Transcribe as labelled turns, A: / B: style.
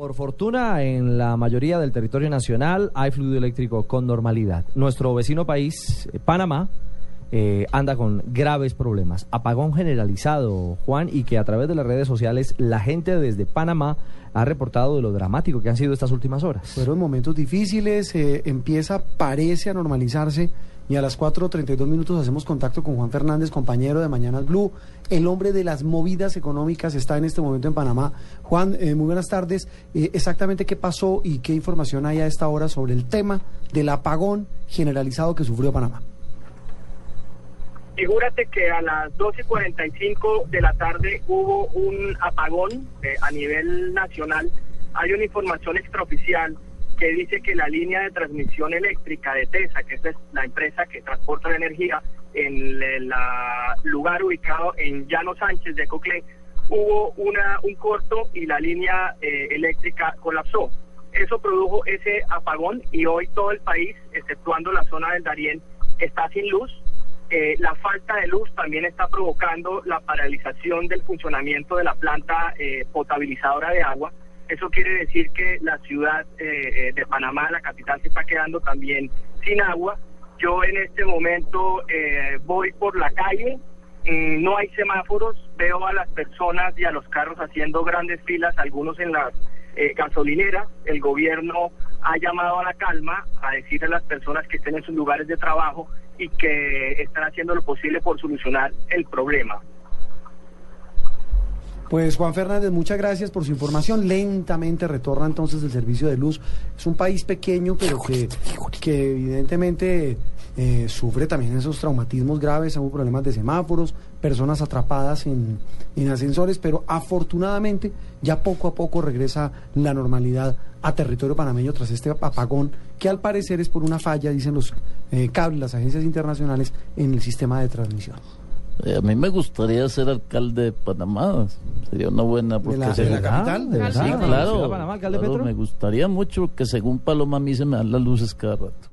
A: Por fortuna, en la mayoría del territorio nacional hay fluido eléctrico con normalidad. Nuestro vecino país, eh, Panamá, eh, anda con graves problemas. Apagón generalizado, Juan, y que a través de las redes sociales la gente desde Panamá ha reportado de lo dramático que han sido estas últimas horas.
B: Fueron momentos difíciles, eh, empieza, parece a normalizarse y a las 4.32 minutos hacemos contacto con Juan Fernández, compañero de Mañanas Blue, el hombre de las movidas económicas, está en este momento en Panamá. Juan, eh, muy buenas tardes. Eh, exactamente qué pasó y qué información hay a esta hora sobre el tema del apagón generalizado que sufrió Panamá.
C: Figúrate que a las 12.45 de la tarde hubo un apagón eh, a nivel nacional. Hay una información extraoficial que dice que la línea de transmisión eléctrica de TESA, que es la empresa que transporta la energía, en el lugar ubicado en Llano Sánchez de Coclé, hubo una, un corto y la línea eh, eléctrica colapsó. Eso produjo ese apagón y hoy todo el país, exceptuando la zona del Darién, está sin luz. Eh, la falta de luz también está provocando la paralización del funcionamiento de la planta eh, potabilizadora de agua eso quiere decir que la ciudad eh, eh, de Panamá, la capital, se está quedando también sin agua. Yo en este momento eh, voy por la calle, mm, no hay semáforos, veo a las personas y a los carros haciendo grandes filas, algunos en las gasolineras. El gobierno ha llamado a la calma, a decirle a las personas que estén en sus lugares de trabajo y que están haciendo lo posible por solucionar el problema.
B: Pues Juan Fernández, muchas gracias por su información. Lentamente retorna entonces el servicio de luz. Es un país pequeño, pero que, que evidentemente eh, sufre también esos traumatismos graves, hubo problemas de semáforos, personas atrapadas en, en, ascensores, pero afortunadamente ya poco a poco regresa la normalidad a territorio panameño tras este apagón, que al parecer es por una falla, dicen los eh, cables, las agencias internacionales, en el sistema de transmisión.
D: Eh, a mí me gustaría ser alcalde de Panamá. Sería una buena.
B: Porque ¿De la, capital?
D: ¿De sí, claro. Panamá, alcalde Petro? Me gustaría mucho porque según Paloma a mí se me dan las luces cada rato.